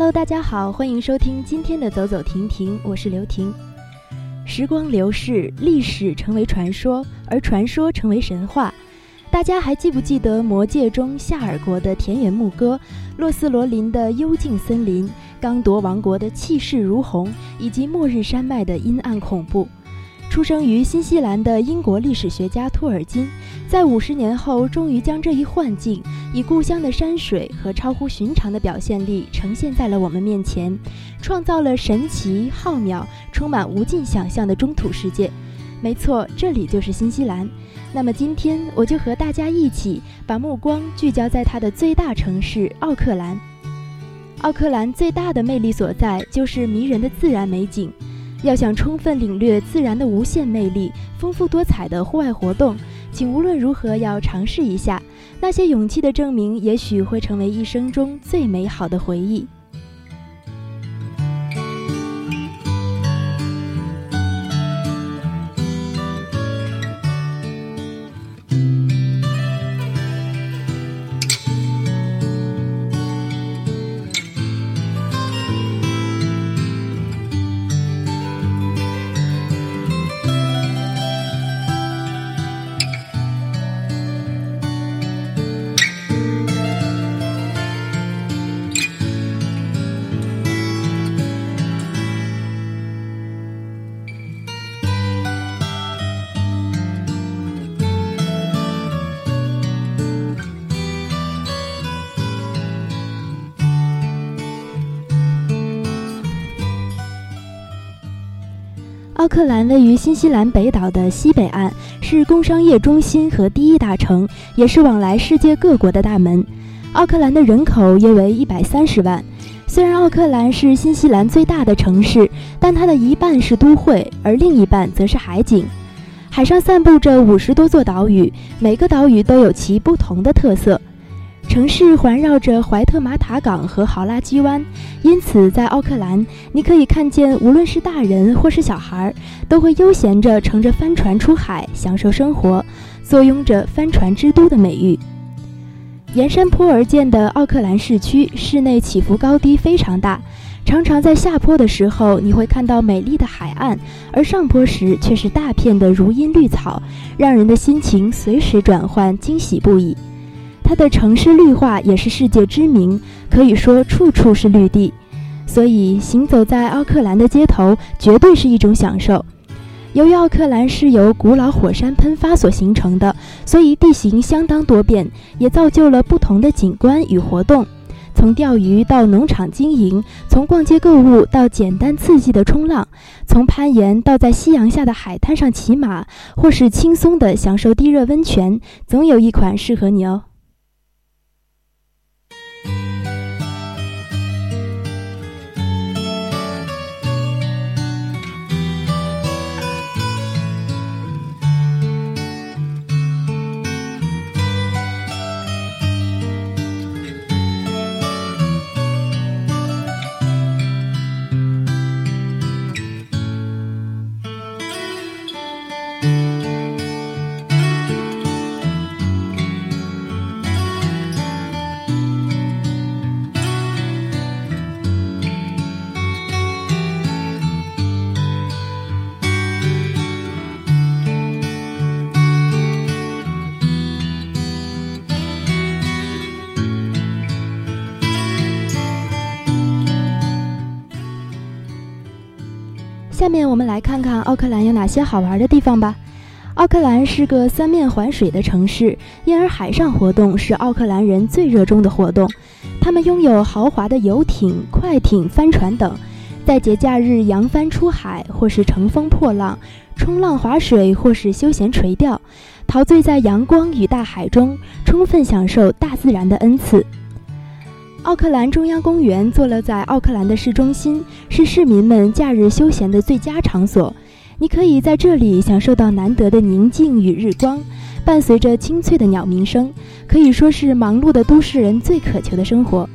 Hello，大家好，欢迎收听今天的走走停停，我是刘婷。时光流逝，历史成为传说，而传说成为神话。大家还记不记得《魔戒》中夏尔国的田园牧歌，洛斯罗林的幽静森林，刚铎王国的气势如虹，以及末日山脉的阴暗恐怖？出生于新西兰的英国历史学家托尔金，在五十年后，终于将这一幻境以故乡的山水和超乎寻常的表现力呈现在了我们面前，创造了神奇、浩渺、充满无尽想象的中土世界。没错，这里就是新西兰。那么今天，我就和大家一起把目光聚焦在它的最大城市奥克兰。奥克兰最大的魅力所在，就是迷人的自然美景。要想充分领略自然的无限魅力，丰富多彩的户外活动，请无论如何要尝试一下。那些勇气的证明，也许会成为一生中最美好的回忆。克兰位于新西兰北岛的西北岸，是工商业中心和第一大城，也是往来世界各国的大门。奥克兰的人口约为一百三十万。虽然奥克兰是新西兰最大的城市，但它的一半是都会，而另一半则是海景。海上散布着五十多座岛屿，每个岛屿都有其不同的特色。城市环绕着怀特玛塔港和豪拉基湾，因此在奥克兰，你可以看见，无论是大人或是小孩，都会悠闲着乘着帆船出海，享受生活，坐拥着“帆船之都”的美誉。沿山坡而建的奥克兰市区，室内起伏高低非常大，常常在下坡的时候，你会看到美丽的海岸，而上坡时却是大片的如茵绿草，让人的心情随时转换，惊喜不已。它的城市绿化也是世界知名，可以说处处是绿地，所以行走在奥克兰的街头绝对是一种享受。由于奥克兰是由古老火山喷发所形成的，所以地形相当多变，也造就了不同的景观与活动。从钓鱼到农场经营，从逛街购物到简单刺激的冲浪，从攀岩到在夕阳下的海滩上骑马，或是轻松地享受地热温泉，总有一款适合你哦。下面我们来看看奥克兰有哪些好玩的地方吧。奥克兰是个三面环水的城市，因而海上活动是奥克兰人最热衷的活动。他们拥有豪华的游艇、快艇、帆船等，在节假日扬帆出海，或是乘风破浪、冲浪、划水，或是休闲垂钓，陶醉在阳光与大海中，充分享受大自然的恩赐。奥克兰中央公园坐落在奥克兰的市中心，是市民们假日休闲的最佳场所。你可以在这里享受到难得的宁静与日光，伴随着清脆的鸟鸣声，可以说是忙碌的都市人最渴求的生活。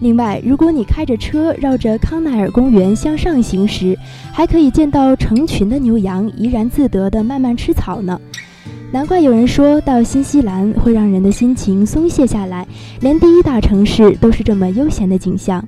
另外，如果你开着车绕着康奈尔公园向上行驶，还可以见到成群的牛羊怡然自得地慢慢吃草呢。难怪有人说到新西兰会让人的心情松懈下来，连第一大城市都是这么悠闲的景象。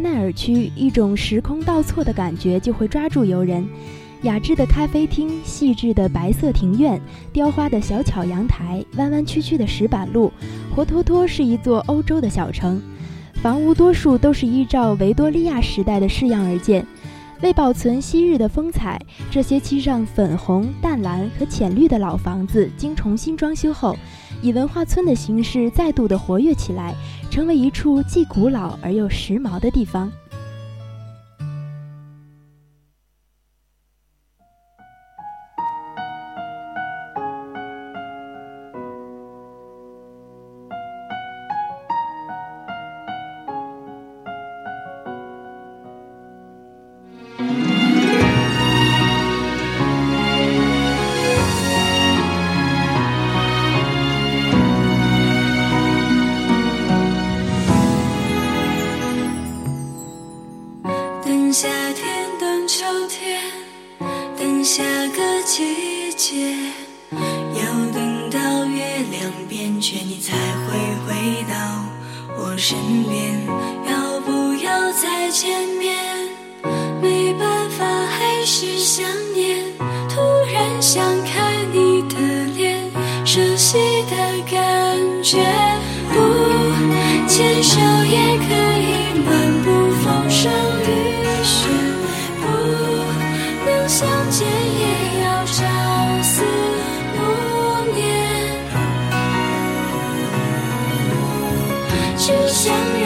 奈尔区，一种时空倒错的感觉就会抓住游人。雅致的咖啡厅，细致的白色庭院，雕花的小巧阳台，弯弯曲曲的石板路，活脱脱是一座欧洲的小城。房屋多数都是依照维多利亚时代的式样而建。为保存昔日的风采，这些漆上粉红、淡蓝和浅绿的老房子经重新装修后。以文化村的形式再度的活跃起来，成为一处既古老而又时髦的地方。才会回到我身边。想。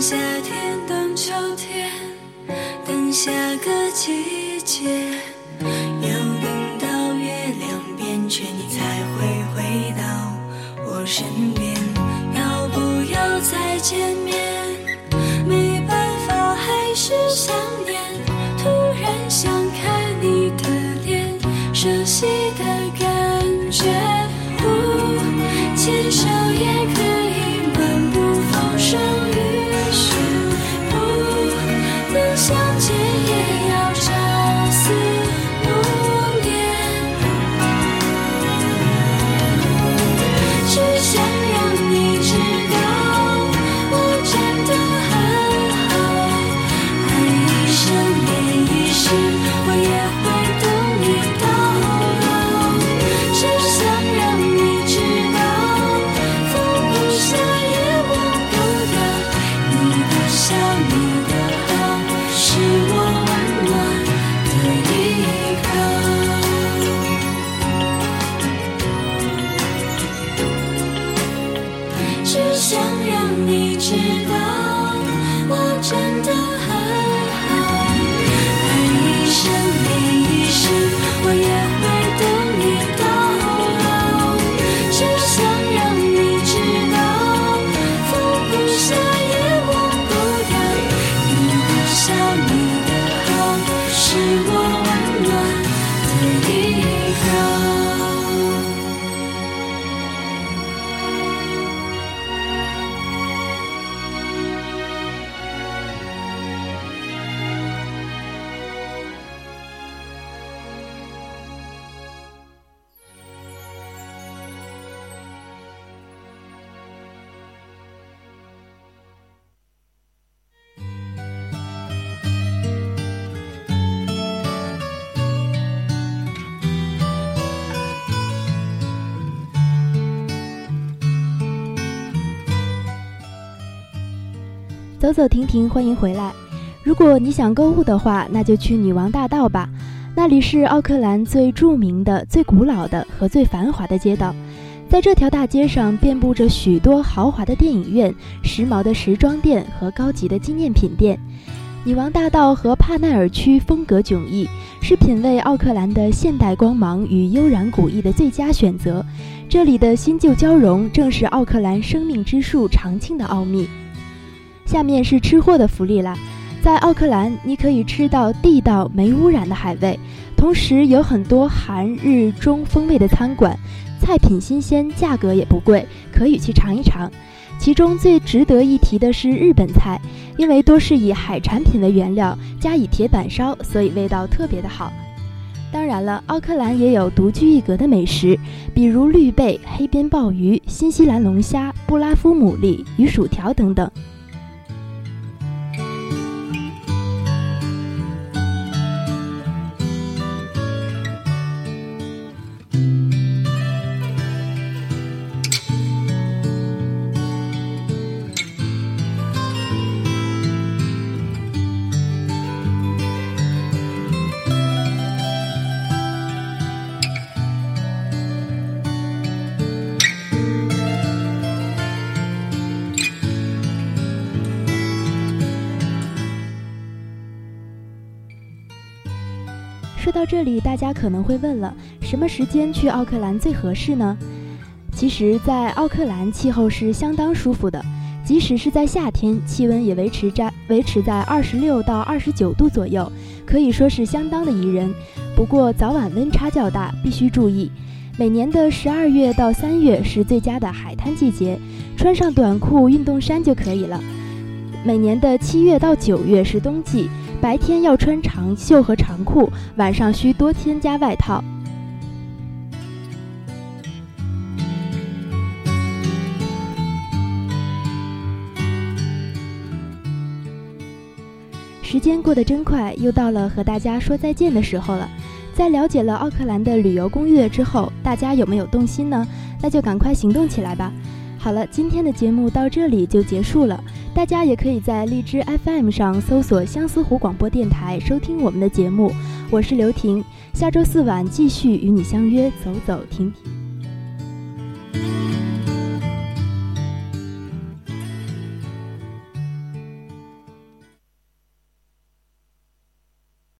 夏天等秋天，等下个季节，要等到月亮变缺，你才会回到我身边，要不要再见面？走走停停，欢迎回来。如果你想购物的话，那就去女王大道吧，那里是奥克兰最著名的、最古老的和最繁华的街道。在这条大街上，遍布着许多豪华的电影院、时髦的时装店和高级的纪念品店。女王大道和帕奈尔区风格迥异，是品味奥克兰的现代光芒与悠然古意的最佳选择。这里的新旧交融，正是奥克兰生命之树长青的奥秘。下面是吃货的福利啦，在奥克兰，你可以吃到地道没污染的海味，同时有很多韩日中风味的餐馆。菜品新鲜，价格也不贵，可以去尝一尝。其中最值得一提的是日本菜，因为多是以海产品为原料，加以铁板烧，所以味道特别的好。当然了，奥克兰也有独具一格的美食，比如绿贝、黑边鲍鱼、新西兰龙虾、布拉夫牡蛎与薯条等等。说到这里，大家可能会问了：什么时间去奥克兰最合适呢？其实，在奥克兰气候是相当舒服的，即使是在夏天，气温也维持在维持在二十六到二十九度左右，可以说是相当的宜人。不过早晚温差较大，必须注意。每年的十二月到三月是最佳的海滩季节，穿上短裤、运动衫就可以了。每年的七月到九月是冬季。白天要穿长袖和长裤，晚上需多添加外套。时间过得真快，又到了和大家说再见的时候了。在了解了奥克兰的旅游攻略之后，大家有没有动心呢？那就赶快行动起来吧！好了，今天的节目到这里就结束了。大家也可以在荔枝 FM 上搜索相思湖广播电台收听我们的节目。我是刘婷，下周四晚继续与你相约，走走停停。